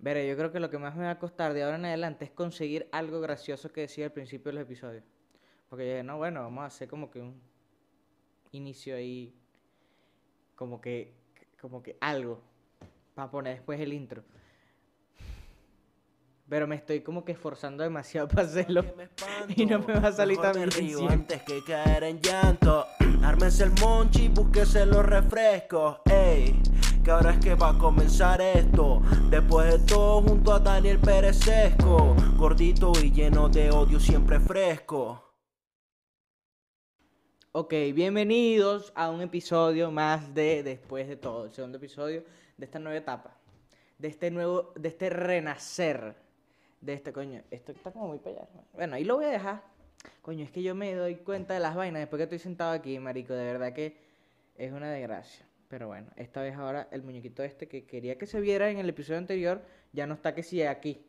Veré, yo creo que lo que más me va a costar de ahora en adelante es conseguir algo gracioso que decía al principio de los episodios. Porque yo dije, no, bueno, vamos a hacer como que un inicio ahí, como que, como que algo, para poner después el intro. Pero me estoy como que esforzando demasiado para hacerlo. Y no me va a salir tan bien antes que caer en llanto. Ármense el monchi, búsquese los refrescos. Ey, que ahora es que va a comenzar esto. Después de todo, junto a Daniel Pérez Sesco. Gordito y lleno de odio, siempre fresco. Ok, bienvenidos a un episodio más de Después de todo, el segundo episodio de esta nueva etapa, de este nuevo, de este renacer, de este coño, esto está como muy. ¿no? Bueno, ahí lo voy a dejar. Coño, es que yo me doy cuenta de las vainas después que estoy sentado aquí, marico, de verdad que es una desgracia. Pero bueno, esta vez ahora el muñequito este que quería que se viera en el episodio anterior, ya no está que sí aquí.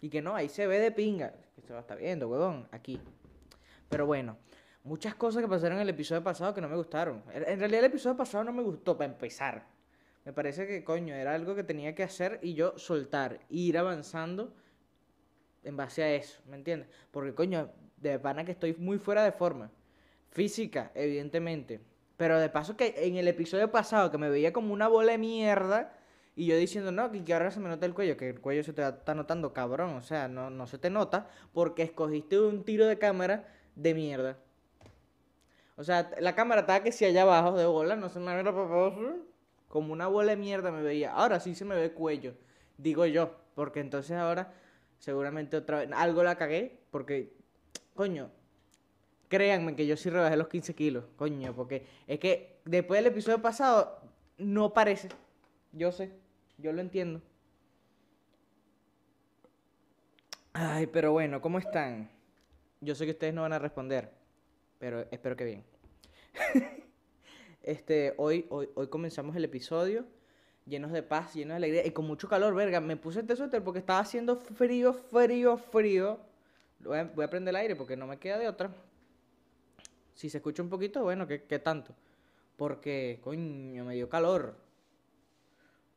Y que no, ahí se ve de pinga. Que se va a estar viendo, huevón, aquí. Pero bueno, muchas cosas que pasaron en el episodio pasado que no me gustaron. En en realidad el episodio pasado no me gustó para empezar. Me parece que, coño, era algo que tenía que hacer y yo soltar, ir avanzando en base a eso, ¿me entiendes? Porque, coño, de pana que estoy muy fuera de forma. Física, evidentemente. Pero de paso que en el episodio pasado que me veía como una bola de mierda y yo diciendo, no, que ahora se me nota el cuello, que el cuello se te está notando, cabrón. O sea, no, no se te nota porque escogiste un tiro de cámara de mierda. O sea, la cámara estaba que si allá abajo de bola, no se me ve como una bola de mierda me veía. Ahora sí se me ve el cuello, digo yo, porque entonces ahora seguramente otra vez algo la cagué, porque coño, créanme que yo sí rebajé los 15 kilos, coño, porque es que después del episodio pasado no parece. Yo sé, yo lo entiendo. Ay, pero bueno, ¿cómo están? Yo sé que ustedes no van a responder, pero espero que bien. Este, hoy, hoy, hoy comenzamos el episodio llenos de paz, llenos de alegría y con mucho calor, verga. Me puse este suéter porque estaba haciendo frío, frío, frío. Voy a, voy a prender el aire porque no me queda de otra. Si se escucha un poquito, bueno, ¿qué, qué tanto? Porque, coño, me dio calor.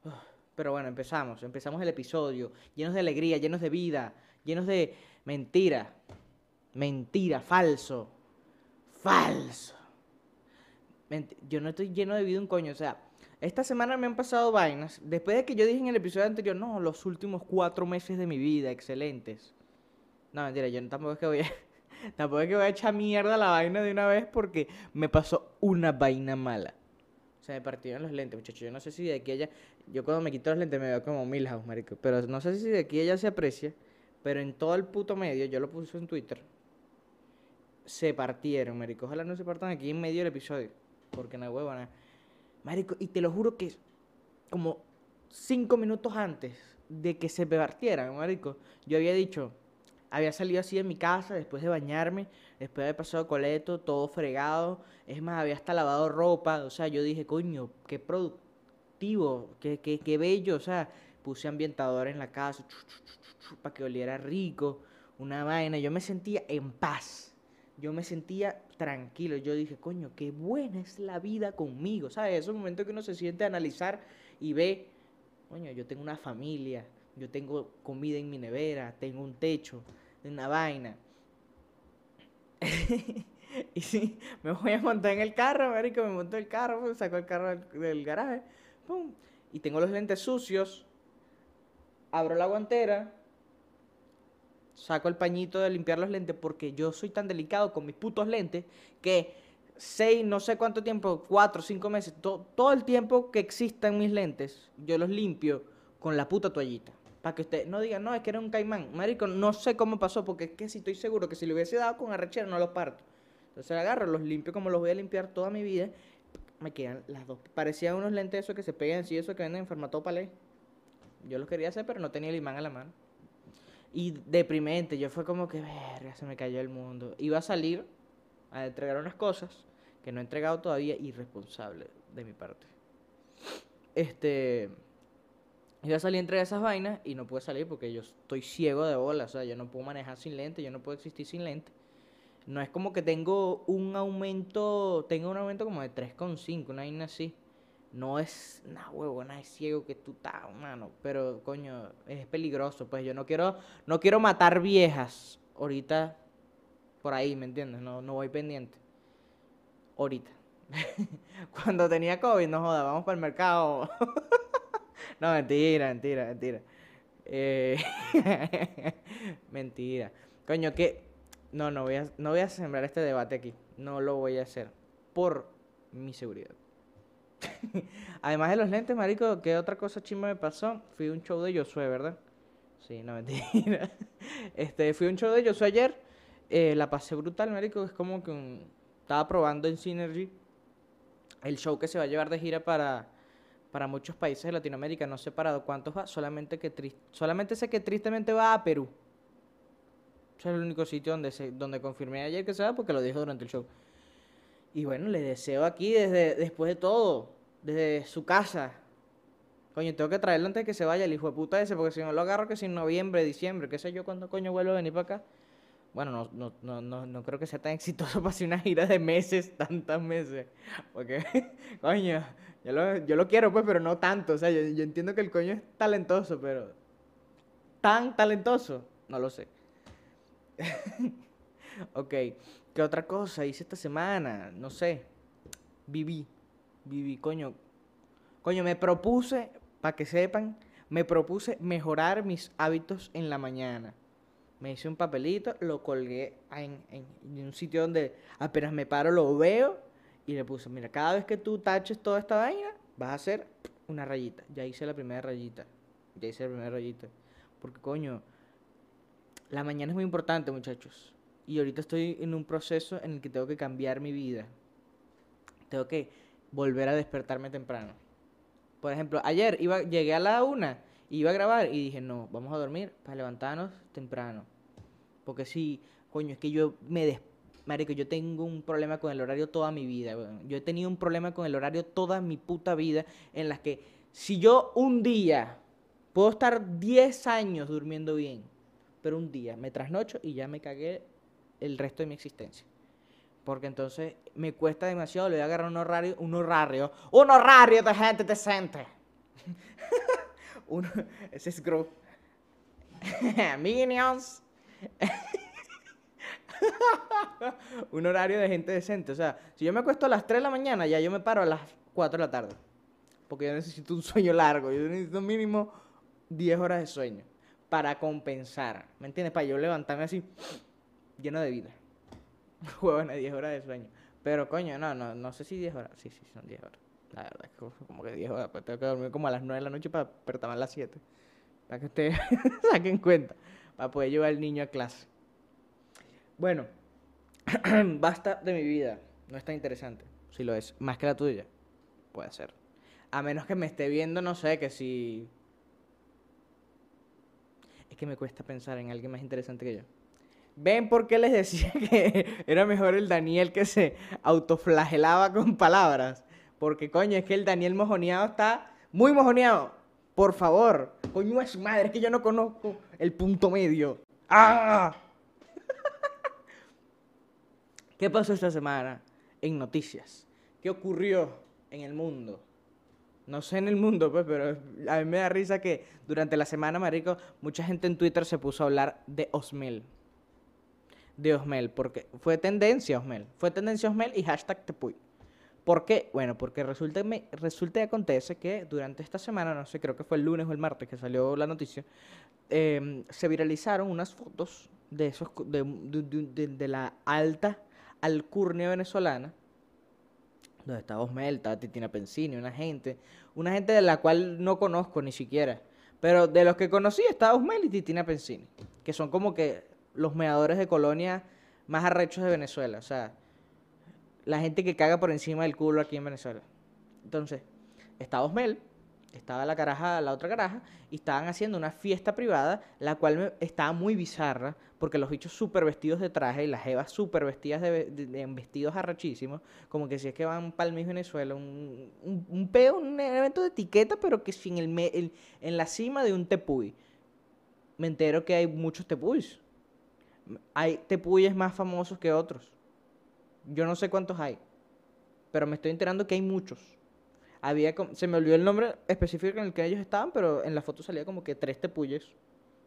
Uf, Pero bueno, empezamos. Empezamos el episodio llenos de alegría, llenos de vida, llenos de mentira. Mentira, falso. Falso. Yo no estoy lleno de vida un coño. O sea, esta semana me han pasado vainas. Después de que yo dije en el episodio anterior, no, los últimos cuatro meses de mi vida, excelentes. No, mentira, yo tampoco es que voy a, tampoco es que voy a echar mierda la vaina de una vez porque me pasó una vaina mala. Se me partieron los lentes, muchachos. Yo no sé si de aquí a allá. Yo cuando me quito los lentes me veo como Milhouse, marico. Pero no sé si de aquí a allá se aprecia. Pero en todo el puto medio, yo lo puse en Twitter. Se partieron, marico. Ojalá no se partan aquí en medio del episodio. Porque no huevo nada. Marico, y te lo juro que como cinco minutos antes de que se partieran, marico, yo había dicho, había salido así de mi casa después de bañarme, después de haber pasado coleto, todo fregado, es más, había hasta lavado ropa, o sea, yo dije, coño, qué productivo, qué, qué, qué bello, o sea, puse ambientador en la casa, para que oliera rico, una vaina, yo me sentía en paz. Yo me sentía tranquilo, yo dije, coño, qué buena es la vida conmigo, ¿sabes? Esos momentos que uno se siente a analizar y ve, coño, yo tengo una familia, yo tengo comida en mi nevera, tengo un techo, una vaina. y sí, me voy a montar en el carro, marico, me monto en el carro, pues, saco el carro del, del garaje, pum, y tengo los lentes sucios, abro la guantera, saco el pañito de limpiar los lentes porque yo soy tan delicado con mis putos lentes que seis, no sé cuánto tiempo, cuatro, cinco meses, to- todo el tiempo que existan mis lentes, yo los limpio con la puta toallita. Para que usted no diga, no, es que era un caimán. Marico, no sé cómo pasó, porque es que si estoy seguro que si le hubiese dado con arrechera no los parto. Entonces agarro, los limpio como los voy a limpiar toda mi vida. Me quedan las dos. Parecían unos lentes esos que se pegan así, esos que venden en formato palé. Yo los quería hacer, pero no tenía el imán a la mano. Y deprimente, yo fue como que, verga, se me cayó el mundo. Iba a salir a entregar unas cosas que no he entregado todavía, irresponsable de mi parte. Este. Salir a entregar esas vainas y no pude salir porque yo estoy ciego de bola. O sea, yo no puedo manejar sin lente, yo no puedo existir sin lente. No es como que tengo un aumento, tengo un aumento como de 3,5, una vaina así. no es una huevona es ciego que tú estás, mano. Pero, coño, es peligroso. Pues yo no quiero, no quiero matar viejas ahorita por ahí, ¿me entiendes? No, no voy pendiente. Ahorita. Cuando tenía COVID, no joda, vamos para el mercado. no, mentira, mentira, mentira. Eh, mentira. Coño, que... No, no voy, a, no voy a sembrar este debate aquí. No lo voy a hacer. Por mi seguridad. Además de los lentes, marico, ¿qué otra cosa chimba me pasó? Fui a un show de Josué, ¿verdad? Sí, no mentira. Este, fui a un show de Josué ayer. Eh, la pasé brutal, marico. Es como que un... estaba probando en Synergy el show que se va a llevar de gira para, para muchos países de Latinoamérica. No sé para cuántos va, solamente, que solamente sé que tristemente va a Perú. Ese es el único sitio donde, se, donde confirmé ayer que se va porque lo dijo durante el show. Y bueno, le deseo aquí desde después de todo, desde su casa. Coño, tengo que traerlo antes de que se vaya el hijo de puta ese, porque si no lo agarro que si en noviembre, diciembre, qué sé yo, cuando coño vuelvo a venir para acá. Bueno, no, no, no, no, no creo que sea tan exitoso para hacer una gira de meses, tantos meses. Porque, coño, yo lo, yo lo quiero pues, pero no tanto. O sea, yo, yo entiendo que el coño es talentoso, pero tan talentoso, no lo sé. ok, ¿qué otra cosa hice esta semana? No sé. Viví, viví, coño. Coño, me propuse, para que sepan, me propuse mejorar mis hábitos en la mañana. Me hice un papelito, lo colgué en, en, un sitio donde apenas me paro lo veo y le puse, mira, cada vez que tú taches toda esta vaina, vas a hacer una rayita. Ya hice la primera rayita. Ya hice la primera rayita. Porque coño, la mañana es muy importante, muchachos. Y ahorita estoy en un proceso en el que tengo que cambiar mi vida. Tengo que volver a despertarme temprano. Por ejemplo, ayer iba, llegué a la una, iba a grabar y dije, no, vamos a dormir para levantarnos temprano. Porque si, coño, es que yo me des... Marico, yo tengo un problema con el horario toda mi vida. Yo he tenido un problema con el horario toda mi puta vida en las que si yo un día puedo estar 10 años durmiendo bien, pero un día me trasnocho y ya me cagué el resto de mi existencia. Porque entonces me cuesta demasiado, le voy a agarrar un horario, un horario, un horario de gente decente. ese es Groove. Minions. un horario de gente decente. O sea, si yo me acuesto a las 3 de la mañana, ya yo me paro a las 4 de la tarde. Porque yo necesito un sueño largo. Yo necesito mínimo 10 horas de sueño para compensar. ¿Me entiendes? Para yo levantarme así, lleno de vida. Huevona, 10 horas de sueño. Pero coño, no, no, no sé si 10 horas. Sí, sí, son 10 horas. La verdad como que 10 horas. Pues tengo que dormir como a las 9 de la noche para despertarme a las 7. Para que ustedes saquen cuenta. Para poder llevar al niño a clase. Bueno, basta de mi vida. No es tan interesante. Si lo es. Más que la tuya. Puede ser. A menos que me esté viendo, no sé, que si es que me cuesta pensar en alguien más interesante que yo. ¿Ven por qué les decía que era mejor el Daniel que se autoflagelaba con palabras? Porque, coño, es que el Daniel mojoneado está muy mojoneado. Por favor, coño es su madre, es que yo no conozco el punto medio. ¡Ah! ¿Qué pasó esta semana en noticias? ¿Qué ocurrió en el mundo? No sé en el mundo, pues, pero a mí me da risa que durante la semana, marico, mucha gente en Twitter se puso a hablar de Osmel. De Osmel, porque fue tendencia Osmel. Fue tendencia Osmel y hashtag Tepuy. ¿Por qué? Bueno, porque resulta, me, resulta y acontece que durante esta semana, no sé, creo que fue el lunes o el martes que salió la noticia, em, se viralizaron unas fotos de, esos, de, de, de la alta alcurnia venezolana donde está Osmel, está Titina Pensini, una gente, una gente de la cual no conozco ni siquiera. Pero de los que conocí está Osmel y Titina Pensini, que son como que los meadores de colonia más arrechos de Venezuela. O sea, la gente que caga por encima del culo aquí en Venezuela. Entonces, está Osmel, estaba la caraja, la otra caraja, y estaban haciendo una fiesta privada, la cual estaba muy bizarra, porque los bichos súper vestidos de traje y las evas súper vestidas de, vestidos arrachísimos, como que si es que van para el mismo Venezuela, un, un, peo, un evento de etiqueta, pero que sin el, en la cima de un tepuy. Me entero que hay muchos tepuys. Hay tepuyes más famosos que otros. Yo no sé cuántos hay, pero me estoy enterando que hay muchos. había, se me olvidó el nombre específico en el que ellos estaban, pero en la foto salía como que tres tepuyes.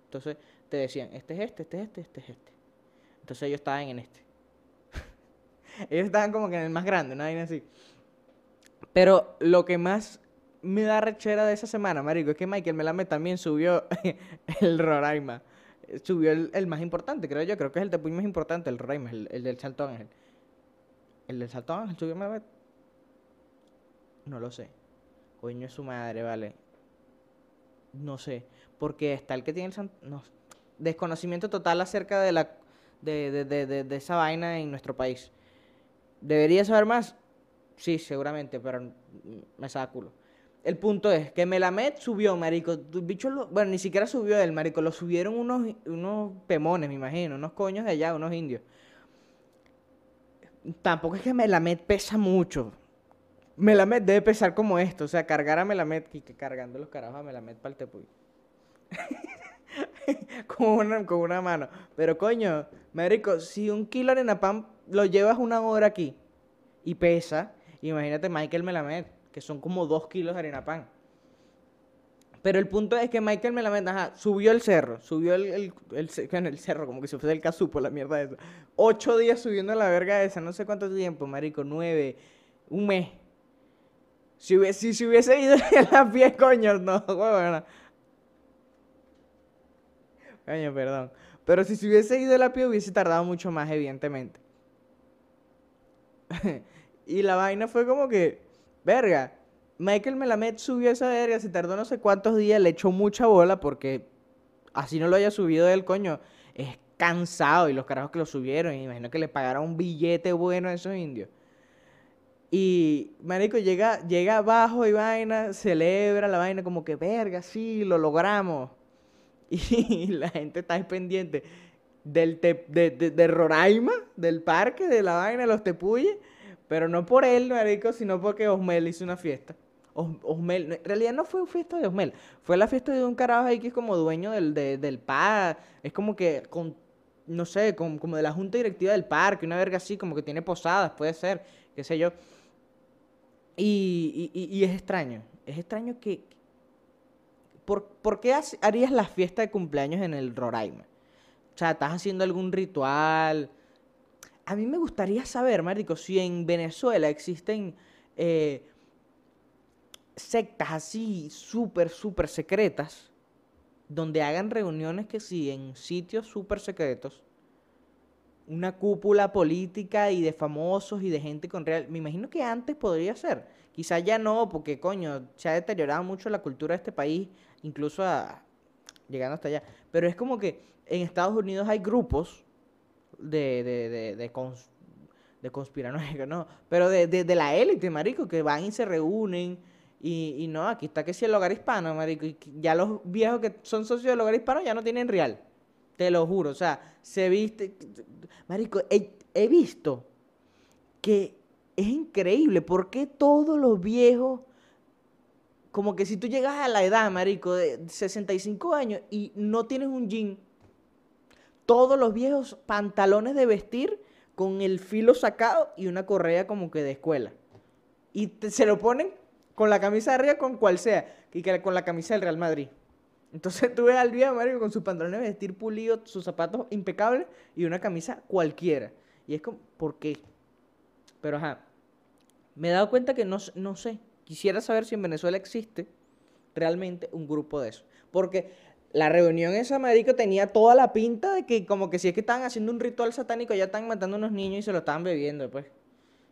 Entonces te decían, este es este, este es este, este es este. Entonces ellos estaban en este. ellos estaban como que en el más grande, una vaina así. Pero lo que más me da rechera de esa semana, marico, es que Michael Melamed también subió el Roraima. Subió el, el más importante, creo yo. Creo que es el tepuy más importante, el Roraima, el, el del Salto Ángel. ¿El del Salto Ángel subió Melamed? No lo sé. Coño, es su madre, vale. No sé. Porque está el que tiene el san- no. Desconocimiento total acerca de la de, de, de, de- esa vaina en nuestro país. ¿Debería saber más? Sí, seguramente, pero me saca culo. El punto es que Melamed subió, marico. bicho lo- bueno, ni siquiera subió él, marico. Lo subieron unos, unos pemones, me imagino. Unos coños de allá, unos indios. Tampoco es que Melamed pesa mucho. Melamed debe pesar como esto. O sea, cargar a Melamed y que cargando los carajos a Melamed para el tepuy. con, una, con una mano. Pero coño, marico, si un kilo de arena pan lo llevas una hora aquí y pesa, imagínate Michael Melamed, que son como dos kilos de harina pan. Pero el punto es que Michael Melamed, ajá, subió el cerro, subió el, el, cerro, como que se fuese el casupo, la mierda esa. Ocho días subiendo la verga esa, no sé cuánto tiempo, marico, nueve, un mes. Si hubiese, si se hubiese ido en la pie, coño, no, huevona. Coño, perdón. Pero si se hubiese ido a la pie, hubiese tardado mucho más, evidentemente. y la vaina fue como que, verga, Michael Melamed subió esa verga, se tardó no sé cuántos días, le echó mucha bola porque así no lo haya subido él, coño, es cansado y los carajos que lo subieron, y imagino que le pagaron un billete bueno a esos indios. Y, marico, llega, llega abajo y vaina, celebra la vaina como que, verga, sí, lo logramos. Y la gente está pendiente del te- de, de- de Roraima, del parque, de la vaina, de los tepuyes, pero no por él, marico, sino porque Osmel hizo una fiesta. Os- Osmel, en realidad no fue fiesta de Osmel, fue la fiesta de un carajo ahí que es como dueño del, de- del es como que, con, no sé, con- como de la junta directiva del parque, una verga así, como que tiene posadas, puede ser, qué sé yo. Y, y- y- es extraño, es extraño que... ¿Por, por qué harías la fiesta de cumpleaños en el Roraima? O sea, ¿estás haciendo algún ritual? A mí me gustaría saber, marico, si en Venezuela existen eh, sectas así súper, súper secretas, donde hagan reuniones que sí, en sitios súper secretos, una cúpula política y de famosos y de gente con real. Me imagino que antes podría ser. Quizá ya no, porque coño, se ha deteriorado mucho la cultura de este país, incluso llegando hasta allá. Pero es como que en Estados Unidos hay grupos de, de, de, de, de no, pero de, de, de la élite, marico, que van y se reúnen. Y, no, aquí está que si el hogar hispano, marico, y ya los viejos que son socios del hogar hispano ya no tienen real. Te lo juro, o sea, se viste. Marico, he, visto que es increíble. ¿Por qué todos los viejos, como que si tú llegas a la edad, marico, de 65 años y no tienes un jean, todos los viejos pantalones de vestir con el filo sacado y una correa como que de escuela. Y se lo ponen con la camisa de arriba, con cual sea, y que con la camisa del Real Madrid. Entonces tú ves al viejo marico con sus pantalones de vestir pulidos, sus zapatos impecables y una camisa cualquiera. Y es como, ¿por qué? Pero ajá, me he dado cuenta que no, no sé. Quisiera saber si en Venezuela existe realmente un grupo de eso. Porque la reunión esa, marico, tenía toda la pinta de que como que si es que estaban haciendo un ritual satánico, ya están matando a unos niños y se lo estaban bebiendo, pues.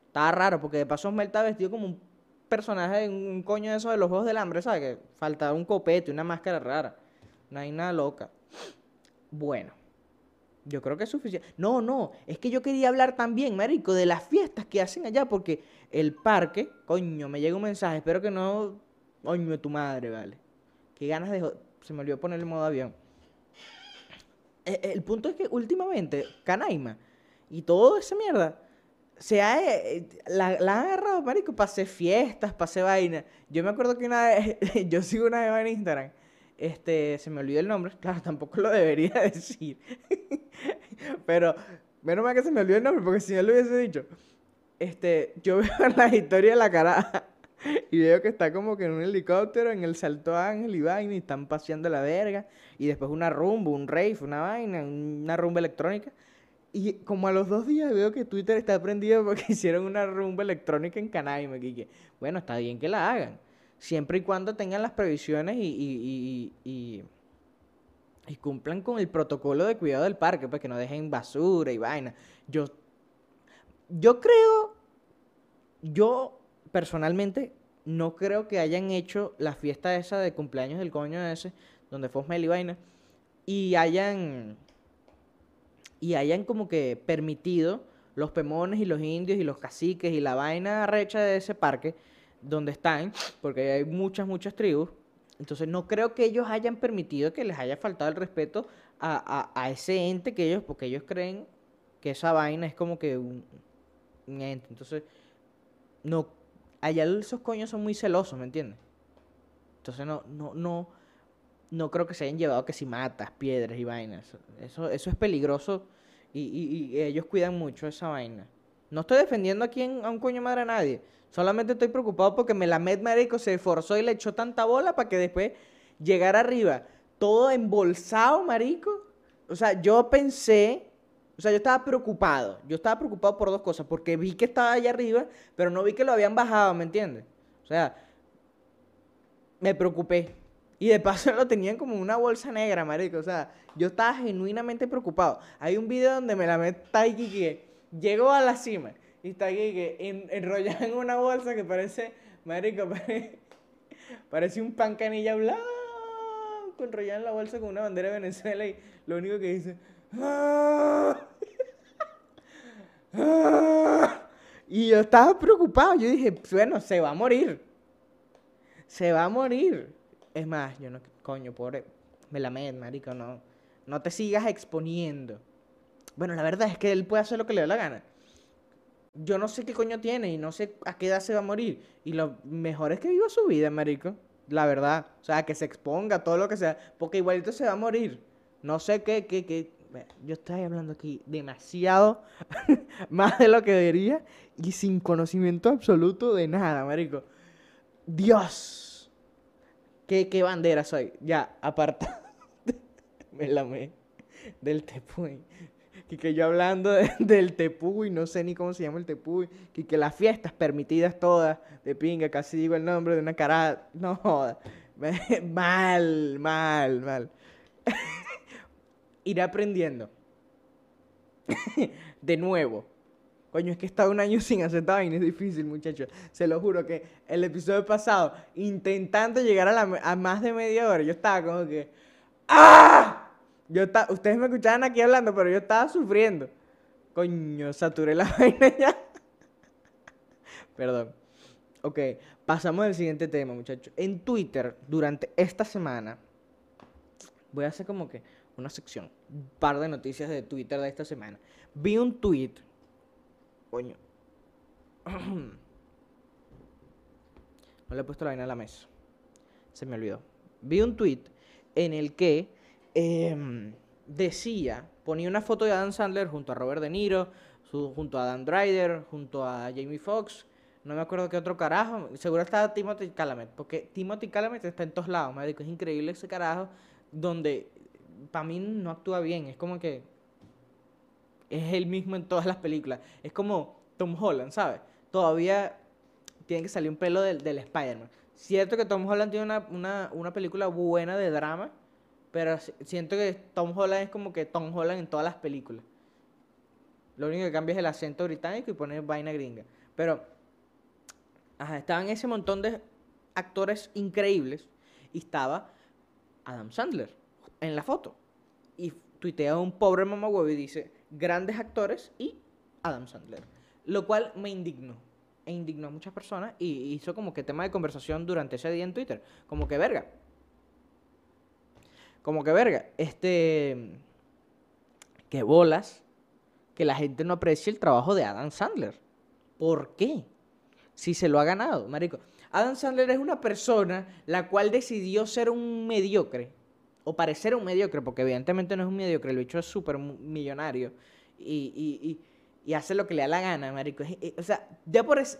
Estaba raro, porque de paso Osmel estaba vestido como un personaje un coño de esos de los Juegos del Hambre, ¿sabes? Que faltaba un copete, una máscara rara. No hay nada loca. Bueno, yo creo que es suficiente. No, no, es que yo quería hablar también, marico, de las fiestas que hacen allá, porque el parque, coño, me llega un mensaje, espero que no, coño, tu madre, vale. Qué ganas de... Se me olvidó poner el modo avión. Eh, El punto es que últimamente, Canaima y toda esa mierda, se ha, eh, la, la han agarrado, marico, para fiestas, para hacer vaina. Yo me acuerdo que una vez, yo sigo una vez en Instagram, este, se me olvidó el nombre, claro, tampoco lo debería decir. Pero, menos mal que se me olvidó el nombre, porque si no lo hubiese dicho. Este, yo veo las historias de la cara Y veo que está como que en un helicóptero, en el Salto Ángel y vaina, y están paseando la verga. Y después una rumba, un rave, una vaina, una rumba electrónica. Y como a los dos días veo que Twitter está prendido porque hicieron una rumba electrónica en Canaima. Que, bueno, está bien que la hagan. Siempre y cuando tengan las previsiones y, y, y, y, cumplan con el protocolo de cuidado del parque, pues que no dejen basura y vaina. Yo, yo creo, yo personalmente no creo que hayan hecho la fiesta esa de cumpleaños del coño ese, donde fue Osmel y vaina, y hayan y hayan como que permitido los pemones y los indios y los caciques y la vaina recha de ese parque donde están, porque hay muchas, muchas tribus. Entonces no creo que ellos hayan permitido que les haya faltado el respeto a, a, ese ente que ellos, porque ellos creen que esa vaina es como que un, un ente. Entonces, no, allá esos coños son muy celosos, ¿me entiendes? Entonces no, no, no, no creo que se hayan llevado que si matas, piedras y vainas. Eso, eso es peligroso y, ellos cuidan mucho esa vaina. No estoy defendiendo aquí a un coño madre a nadie. Solamente estoy preocupado porque me la Melamed Marico se esforzó y le echó tanta bola para que después llegara arriba todo embolsado, marico. O sea, yo pensé, o sea, yo estaba preocupado. Yo estaba preocupado por dos cosas. Porque vi que estaba allá arriba, pero no vi que lo habían bajado, ¿me entiendes? O sea, me preocupé. Y de paso lo tenían como una bolsa negra, marico. O sea, yo estaba genuinamente preocupado. Hay un video donde me la está ahí que llegó a la cima y está aquí que enrollada en una bolsa que parece, marico, parece, un pan canilla blanco enrollado en la bolsa con una bandera de Venezuela y lo único que dice... Y yo estaba preocupado. Yo dije, bueno, se va a morir. Se va a morir. Es más, yo no, coño, pobre, me la med, marico, no, no te sigas exponiendo. Bueno, la verdad es que él puede hacer lo que le dé la gana. Yo no sé qué coño tiene y no sé a qué edad se va a morir. Y lo mejor es que viva su vida, marico. La verdad. O sea, que se exponga todo lo que sea. Porque igualito se va a morir. No sé qué, qué, qué. Yo estoy hablando aquí demasiado más de lo que debería y sin conocimiento absoluto de nada, marico. Dios. ¿Qué, bandera soy? Ya, aparta. me la me. Del tepuy. Y que yo hablando del tepuy, no sé ni cómo se llama el tepuy. Y que las fiestas permitidas todas, de pinga, casi digo el nombre de una cara. No joda. mal, mal, mal. Iré aprendiendo. de nuevo Coño, es que he estado un año sin hacer esta es difícil, muchachos. Se lo juro que el episodio pasado, intentando llegar a, más de media hora, yo estaba como que. ¡Ah! Yo estaba, ustedes me escuchaban aquí hablando, pero yo estaba sufriendo. Coño, saturé la vaina ya. Perdón. Ok, pasamos al siguiente tema, muchachos. En Twitter, durante esta semana, voy a hacer como que una sección, un par de noticias de Twitter de esta semana. Vi un tweet Coño. No le he puesto la vaina a la mesa. Se me olvidó. Vi un tweet en el que em, decía, ponía una foto de Adam Sandler junto a Robert De Niro, junto a Dan Driver, junto a Jamie Foxx. No me acuerdo qué otro carajo. Seguro estaba Timothy Calamet. Porque Timothy Calamet está en todos lados, me Es increíble ese carajo. Donde para mí no actúa bien. Es como que es el mismo en todas las películas. Es como Tom Holland, ¿sabes? Todavía tiene que salir un pelo del, del Spider-Man. Cierto que Tom Holland tiene una, película buena de drama, pero siento que Tom Holland es como que Tom Holland en todas las películas. Lo único que cambia es el acento británico y pone vaina gringa. Pero, estaban ese montón de actores increíbles y estaba Adam Sandler en la foto. Y tuitea un pobre mamá y dice, grandes actores y Adam Sandler. Lo cual me indignó. E indignó a muchas personas y hizo como que tema de conversación durante ese día en Twitter. Como que verga. Como que verga. Este. Que bolas. Que la gente no aprecie el trabajo de Adam Sandler. ¿Por qué? Si se lo ha ganado, marico. Adam Sandler es una persona la cual decidió ser un mediocre o parecer un mediocre, porque evidentemente no es un mediocre, el bicho es súper millonario y, y, y, hace lo que le da la gana, marico. o sea, ya por eso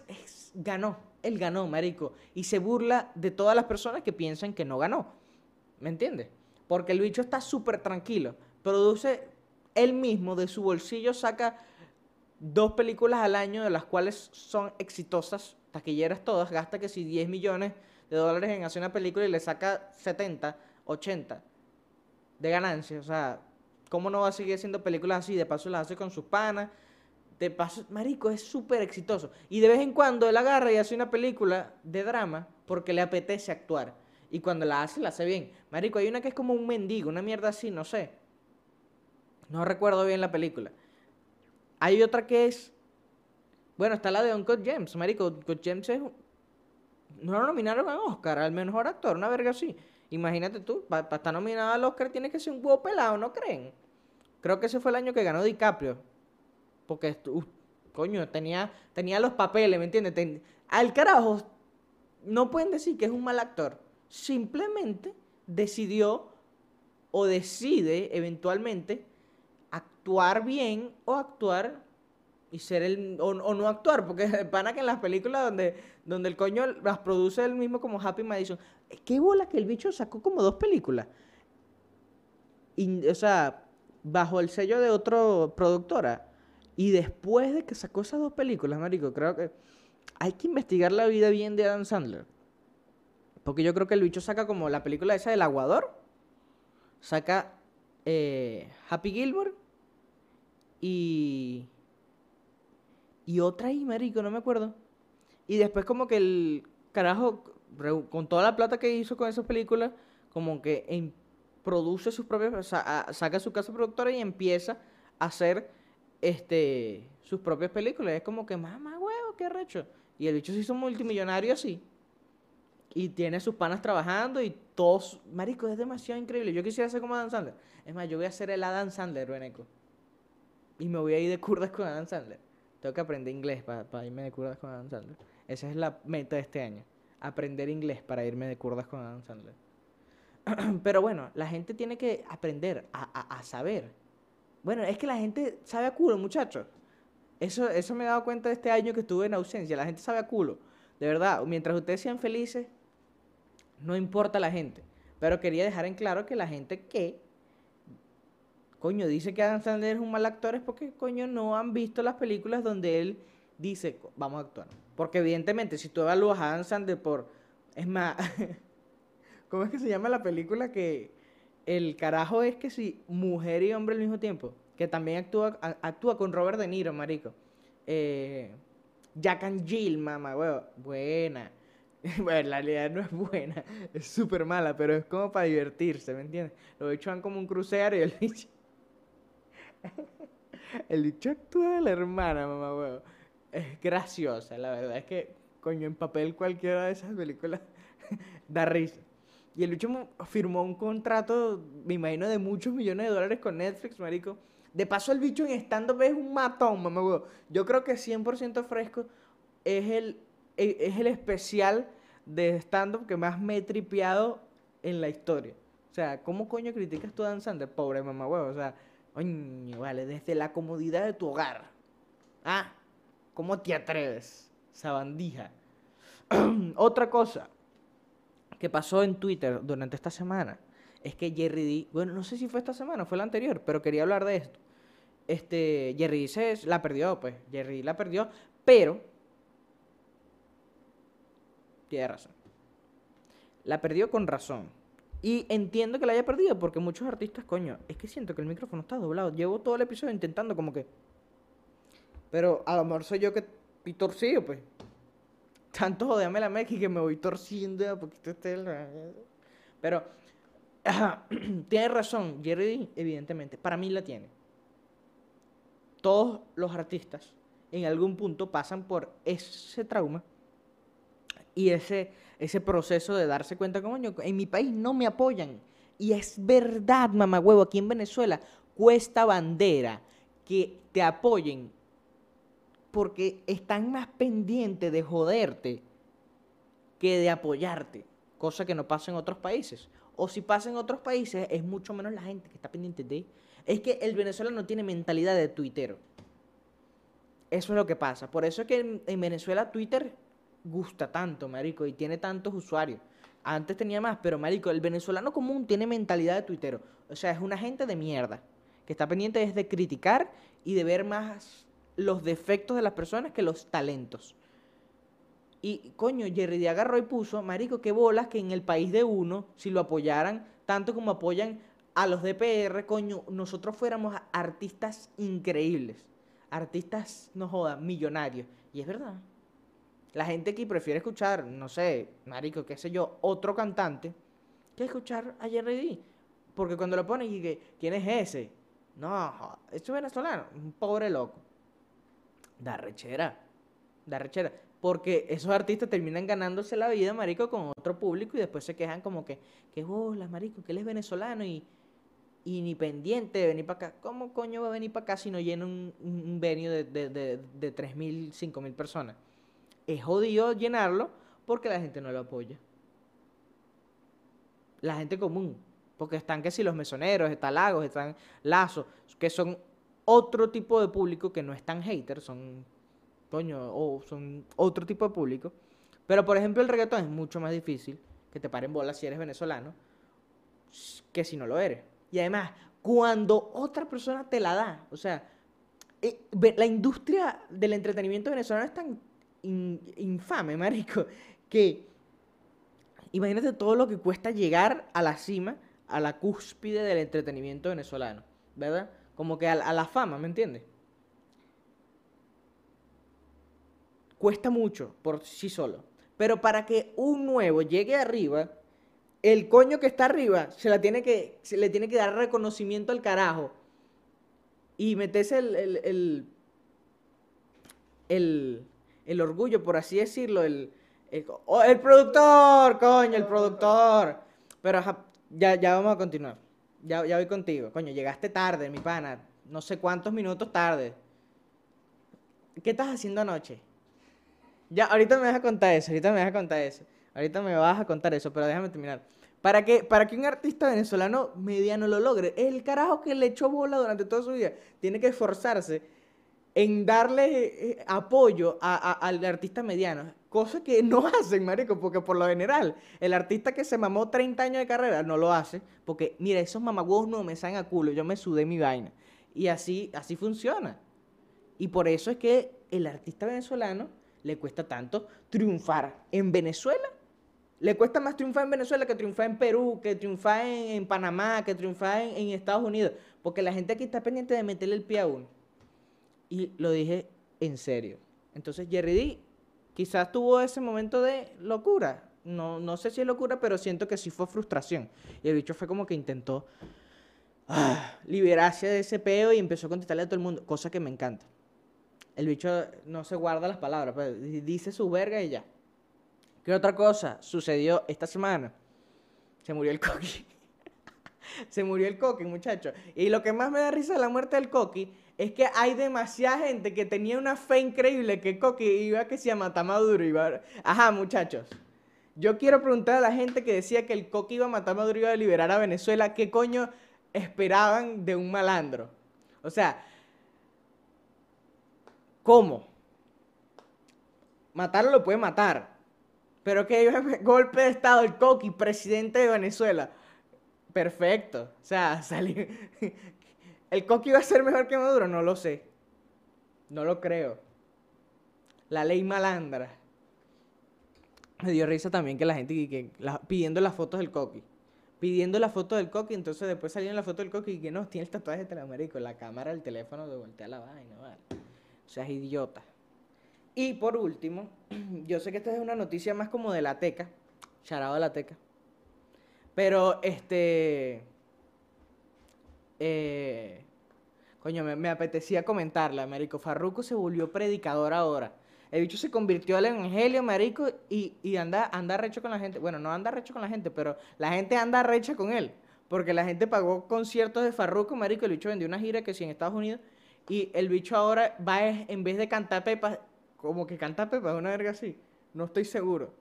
ganó. él ganó, marico. Y se burla de todas las personas que piensan que no ganó. ¿Me entiendes? Porque el bicho está súper tranquilo. Produce él mismo de su bolsillo, saca dos películas al año, de las cuales son exitosas, taquilleras todas. Gasta que si 10 millones de dólares en hacer una película y le saca 70, 80 de ganancia. O sea, ¿cómo no va a seguir haciendo películas así? De paso las hace con sus panas. De paso, marico, es súper exitoso. Y de vez en cuando él agarra y hace una película de drama porque le apetece actuar. Y cuando la hace, la hace bien. Marico, hay una que es como un mendigo, una mierda así, no sé. No recuerdo bien la película. Hay otra que es... Bueno, está la de Uncut James. Marico, Uncut James es... No lo nominaron a Oscar, al mejor actor, una verga así. Imagínate tú, para estar nominado al Oscar tiene que ser un huevo pelado, ¿no creen? Creo que ese fue el año que ganó DiCaprio. Porque, coño, tenía, tenía los papeles, ¿me entiendes? al carajo, no pueden decir que es un mal actor. Simplemente decidió o decide eventualmente actuar bien o actuar y ser el o, no actuar porque pana que en las películas donde donde el coño las produce él mismo como Happy Madison qué bola que el bicho sacó como dos películas y, o sea bajo el sello de otra productora y después de que sacó esas dos películas marico creo que hay que investigar la vida bien de Adam Sandler. Porque yo creo que el bicho saca como la película esa del aguador saca eh, Happy Gilmore y y otra ahí, marico, no me acuerdo. Y después como que el carajo, con toda la plata que hizo con esas películas, como que produce sus propias, saca su casa productora y empieza a hacer este sus propias películas. Es como que, mamá, huevo, qué recho. Y el bicho se hizo multimillonario así. Y tiene sus panas trabajando y todos, marico, es demasiado increíble. Yo quisiera ser como Adam Sandler. Es más, yo voy a ser el Adam Sandler, Reneco. Y me voy a ir de curdas con Adam Sandler. Tengo que aprender inglés para, irme de curdas con Adam Sandler. Esa es la meta de este año. Aprender inglés para irme de curdas con Adam Sandler. Pero bueno, la gente tiene que aprender a, saber. Bueno, es que la gente sabe a culo, muchachos. Eso, eso me he dado cuenta este año que estuve en ausencia. La gente sabe a culo. De verdad, mientras ustedes sean felices, no importa la gente. Pero quería dejar en claro que la gente que coño, dice que Adam Sandler es un mal actor es porque, coño, no han visto las películas donde él dice, vamos a actuar. Porque evidentemente, si tú evalúas a Adam Sandler por... Es más, ¿cómo es que se llama la película que el carajo es que si mujer y hombre al mismo tiempo? Que también actúa, actúa con Robert De Niro, marico. Eh, Jack and Jill, mamá, weón. Buena. Bueno, la realidad no es buena, es súper mala, pero es como para divertirse, ¿me entiendes? Los bichos van como un crucero y el bicho el dicho actúa de la hermana, mamá huevo. Es graciosa, la verdad es que, coño, en papel cualquiera de esas películas da risa. Y el bicho firmó un contrato, me imagino, de muchos millones de dólares con Netflix, marico. De paso, el bicho en stand-up es un matón, mamá huevo. Yo creo que 100% fresco es el, e, es el especial de stand-up que más me he tripeado en la historia. O sea, ¿cómo coño criticas tú a Dan? Pobre mamá huevo, o sea... Oye, vale, desde la comodidad de tu hogar. Ah, ¿cómo te atreves? Sabandija. Otra cosa que pasó en Twitter durante esta semana es que Jerry D, bueno, no sé si fue esta semana, fue la anterior, pero quería hablar de esto. Este, Jerry D la perdió, pues, Jerry D la perdió, pero tiene razón. La perdió con razón. Y entiendo que la haya perdido porque muchos artistas, coño, es que siento que el micrófono está doblado. Llevo todo el episodio intentando como que... Pero a lo mejor soy yo que estoy torcido, pues. Tanto jodeame la Meki que me voy torciendo a poquito este... Pero... tiene razón, Jerry, evidentemente. Para mí la tiene. Todos los artistas en algún punto pasan por ese trauma y ese ese proceso de darse cuenta, coño, en mi país no me apoyan. Y es verdad, mamá huevo, aquí en Venezuela cuesta bandera que te apoyen porque están más pendientes de joderte que de apoyarte, cosa que no pasa en otros países. O si pasa en otros países, es mucho menos la gente que está pendiente de. Es que el venezolano tiene mentalidad de tuitero. Eso es lo que pasa. Por eso es que en Venezuela Twitter gusta tanto, marico, y tiene tantos usuarios. Antes tenía más, pero marico, el venezolano común tiene mentalidad de tuitero. O sea, es una gente de mierda, que está pendiente es de criticar y de ver más los defectos de las personas que los talentos. Y coño, Jerry de agarró y puso, marico, qué bolas que en el país de uno, si lo apoyaran tanto como apoyan a los DPR, coño, nosotros fuéramos artistas increíbles. Artistas, no jodan, millonarios. Y es verdad. La gente aquí prefiere escuchar, no sé, marico, qué sé yo, otro cantante, que escuchar a Jerry D. Porque cuando lo ponen y que, ¿quién es ese? No, es venezolano, un pobre loco. Da rechera, da rechera. Porque esos artistas terminan ganándose la vida, marico, con otro público y después se quejan como que, que bolas, marico, que él es venezolano y, y ni pendiente de venir para acá. ¿Cómo coño va a venir para acá si no llena un, un venue de, de, de, de 3.000, 5.000 personas? Es jodido llenarlo porque la gente no lo apoya. La gente común. Porque están que si los mesoneros, están lagos, están lazos, que son otro tipo de público que no están haters, son coño, o son otro tipo de público. Pero por ejemplo el reggaetón es mucho más difícil que te paren bolas si eres venezolano que si no lo eres. Y además, cuando otra persona te la da, o sea, eh, la industria del entretenimiento venezolano es tan infame, marico, que imagínate todo lo que cuesta llegar a la cima, a la cúspide del entretenimiento venezolano, ¿verdad? Como que a, la fama, ¿me entiendes? Cuesta mucho por sí solo. Pero para que un nuevo llegue arriba, el coño que está arriba se, la tiene que, se le tiene que dar reconocimiento al carajo. Y meterse el, el, el el orgullo, por así decirlo, el, el, oh, productor, coño, el productor. Pero ya, ya vamos a continuar. Ya, ya voy contigo. Coño, llegaste tarde, mi pana. No sé cuántos minutos tarde. ¿Qué estás haciendo anoche? Ya, ahorita me vas a contar eso, ahorita me vas a contar eso. Ahorita me vas a contar eso, pero déjame terminar. Para que, para que un artista venezolano mediano lo logre, el carajo que le echó bola durante toda su vida tiene que esforzarse en darle eh, apoyo al artista mediano. Cosa que no hacen, marico, porque por lo general, el artista que se mamó 30 años de carrera no lo hace, porque, mira, esos mamagüos no me salen a culo, yo me sudé mi vaina. Y así, así funciona. Y por eso es que el artista venezolano le cuesta tanto triunfar en Venezuela. Le cuesta más triunfar en Venezuela que triunfar en Perú, que triunfar en, Panamá, que triunfar en, en Estados Unidos. Porque la gente aquí está pendiente de meterle el pie a uno. Y lo dije en serio. Entonces Jerry D quizás tuvo ese momento de locura. No, no sé si es locura, pero siento que sí fue frustración. Y el bicho fue como que intentó ah, liberarse de ese peo y empezó a contestarle a todo el mundo, cosa que me encanta. El bicho no se guarda las palabras, pues, dice su verga y ya. ¿Qué otra cosa sucedió esta semana? Se murió el coqui. se murió el coqui, muchacho. Y lo que más me da risa de la muerte del coqui es que hay demasiada gente que tenía una fe increíble que Coqui iba que se llama Maduro. Iba... Ajá, muchachos. Yo quiero preguntar a la gente que decía que el Coqui iba a matar a Maduro y iba a liberar a Venezuela, ¿qué coño esperaban de un malandro? O sea, ¿cómo? Matarlo lo puede matar. Pero que golpe de Estado el Coqui, presidente de Venezuela. Perfecto. O sea, salir, ¿El Coqui va a ser mejor que Maduro? No lo sé. No lo creo. La ley malandra. Me dio risa también que la gente que, pidiendo las fotos del Coqui. Pidiendo la foto del Coqui, entonces después salieron la foto del Coqui y que no, tiene el tatuaje de Telemérico, la cámara del teléfono de voltea la vaina, vale. O sea, es idiota. Y por último, yo sé que esta es una noticia más como de la teca, charado de la teca. Pero este eh, coño, me, apetecía comentarla, Marico. Farruco se volvió predicador ahora. El bicho se convirtió al evangelio, marico, y, anda, anda recho con la gente. Bueno, no anda recho con la gente, pero la gente anda recha con él. Porque la gente pagó conciertos de Farruco, marico. El bicho vendió una gira que sí en Estados Unidos. Y el bicho ahora va, en vez de cantar pepas, como que canta pepas, una verga así. No estoy seguro.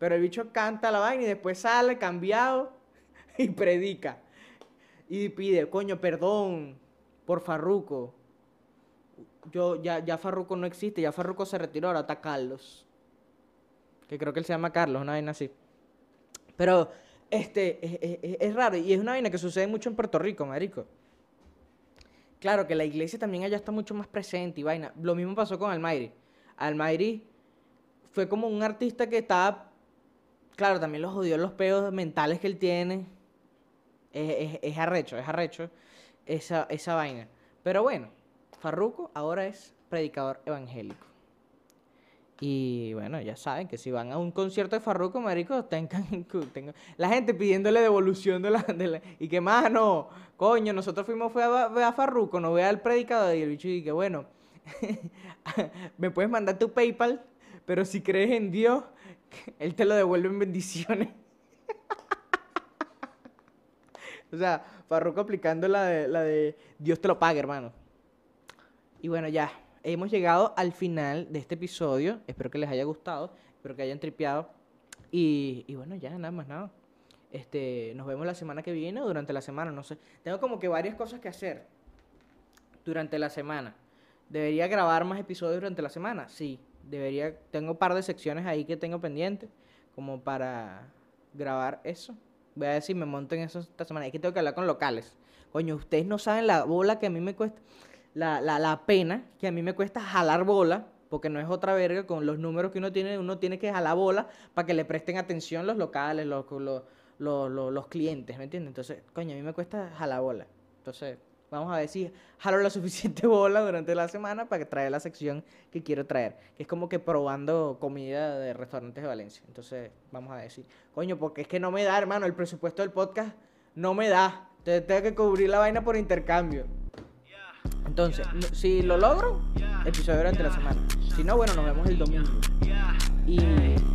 Pero el bicho canta la vaina y después sale cambiado y predica y pide, coño, perdón por Farruco. Yo, ya, ya Farruco no existe, ya Farruco se retiró, ahora está Carlos. Que creo que él se llama Carlos, una vaina así. Pero, este, es, es- es raro. Y es una vaina que sucede mucho en Puerto Rico, marico. Claro que la iglesia también allá está mucho más presente y vaina. Lo mismo pasó con Almayri. Almayri fue como un artista que estaba. Claro, también los jodió los peos mentales que él tiene. Es, es- es arrecho, es arrecho esa, esa vaina. Pero bueno, Farruko ahora es predicador evangélico. Y bueno, ya saben que si van a un concierto de Farruko, marico, tengan, tengan- la gente pidiéndole devolución de la, de la- y que mano, coño, nosotros fuimos fue a a Farruko, no ve al predicador y el bicho y bueno, me puedes mandar tu PayPal, pero si crees en Dios, él te lo devuelve en bendiciones. O sea, Farruko aplicando la de, la de Dios te lo pague, hermano. Y bueno, ya, hemos llegado al final de este episodio. Espero que les haya gustado, espero que hayan tripeado. Y, y bueno, ya, nada más nada. Este, nos vemos la semana que viene o durante la semana, no sé. Tengo como que varias cosas que hacer durante la semana. ¿Debería grabar más episodios durante la semana? Sí, debería. Tengo un par de secciones ahí que tengo pendientes como para grabar eso. Voy a si me monto en eso esta semana. Es que tengo que hablar con locales. Coño, ustedes no saben la bola que a mí me cuesta, la, la, la pena que a mí me cuesta jalar bola, porque no es otra verga con los números que uno tiene, uno tiene que jalar bola para que le presten atención los locales, los, los, los, los, los clientes, ¿me entiendes? Entonces, coño, a mí me cuesta jalar bola. Entonces, vamos a ver si jalo la suficiente bola durante la semana para que traer la sección que quiero traer. Que es como que probando comida de restaurantes de Valencia. Entonces, vamos a decir, coño, porque es que no me da, hermano, el presupuesto del podcast no me da. Entonces, tengo que cubrir la vaina por intercambio. Entonces, si lo logro, episodio durante la semana. Si no, bueno, nos vemos el domingo. Y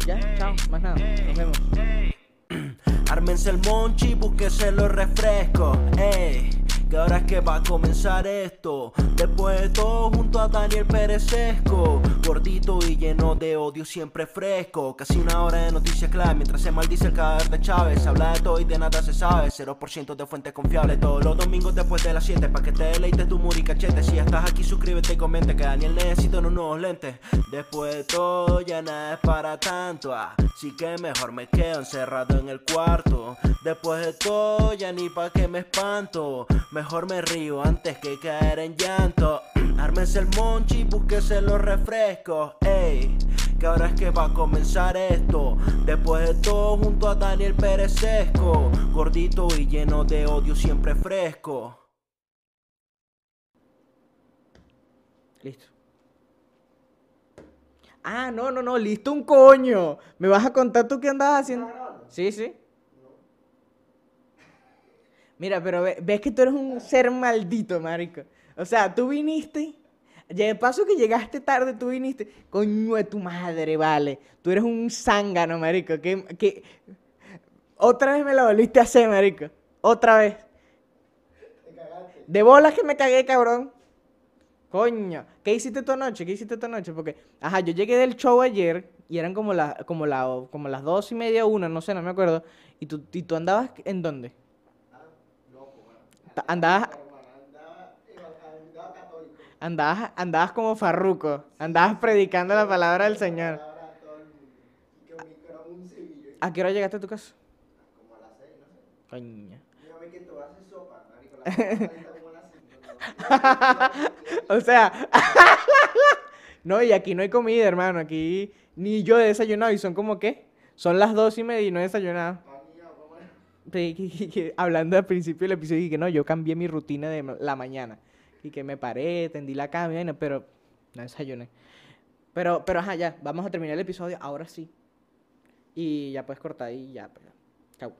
ya, chao, más nada. Nos vemos. Ármense el monchi, búsquese los refrescos, ey. Que ahora es que va a comenzar esto. Después de todo, junto a Daniel Perezesco. Gordito y lleno de odio, siempre fresco. Casi una hora de noticias clave. Mientras se maldice el cadáver de Chávez. Habla de todo y de nada se sabe. 0% de fuentes confiables. Todos los domingos después de las 7. Pa' que te deleites tu muri cachete. Si estás aquí, suscríbete y comente. Que Daniel necesita unos nuevos lentes. Después de todo, ya nada es para tanto. Así que mejor me quedo encerrado en el cuarto. Después de todo, ya ni pa' que me espanto. Mejor me río antes que caer en llanto. Ármense el monchi, búsquese los refrescos, ey. Que ahora es que va a comenzar esto. Después de todo, junto a Daniel Perezesco. Gordito y lleno de odio, siempre fresco. Listo. Ah, no, no, no, listo un coño. ¿Me vas a contar tú qué andabas haciendo? Sí, sí. Mira, pero ve- ves que tú eres un ser maldito, marico. O sea, tú viniste, ya de paso que llegaste tarde, tú viniste, coño de tu madre, vale. Tú eres un zángano, marico. Que, que... Otra vez me lo volviste a hacer, marico. Otra vez. De bolas que me cagué, cabrón. Coño, ¿qué hiciste tu anoche? ¿Qué hiciste tu anoche? Porque, ajá, yo llegué del show ayer y eran como, la, como, la, como las dos y media, una, no sé, no me acuerdo. ¿Y tú, y tú andabas en dónde? Ta- Andabas, andabas, andabas como farruco, andabas predicando la palabra del Señor. ¿A qué hora llegaste a tu casa? Coño. O sea, no, y aquí no hay comida, hermano. Aquí ni yo he desayunado y son como qué? Son las dos y media y no he desayunado. Que Hablando al principio del episodio, y que no, yo cambié mi rutina de la mañana. Y que me paré, tendí la cama, y vaina, pero no desayuné. Pero, pero ajá, ya, vamos a terminar el episodio ahora sí. Y ya puedes cortar y ya, pues, chao.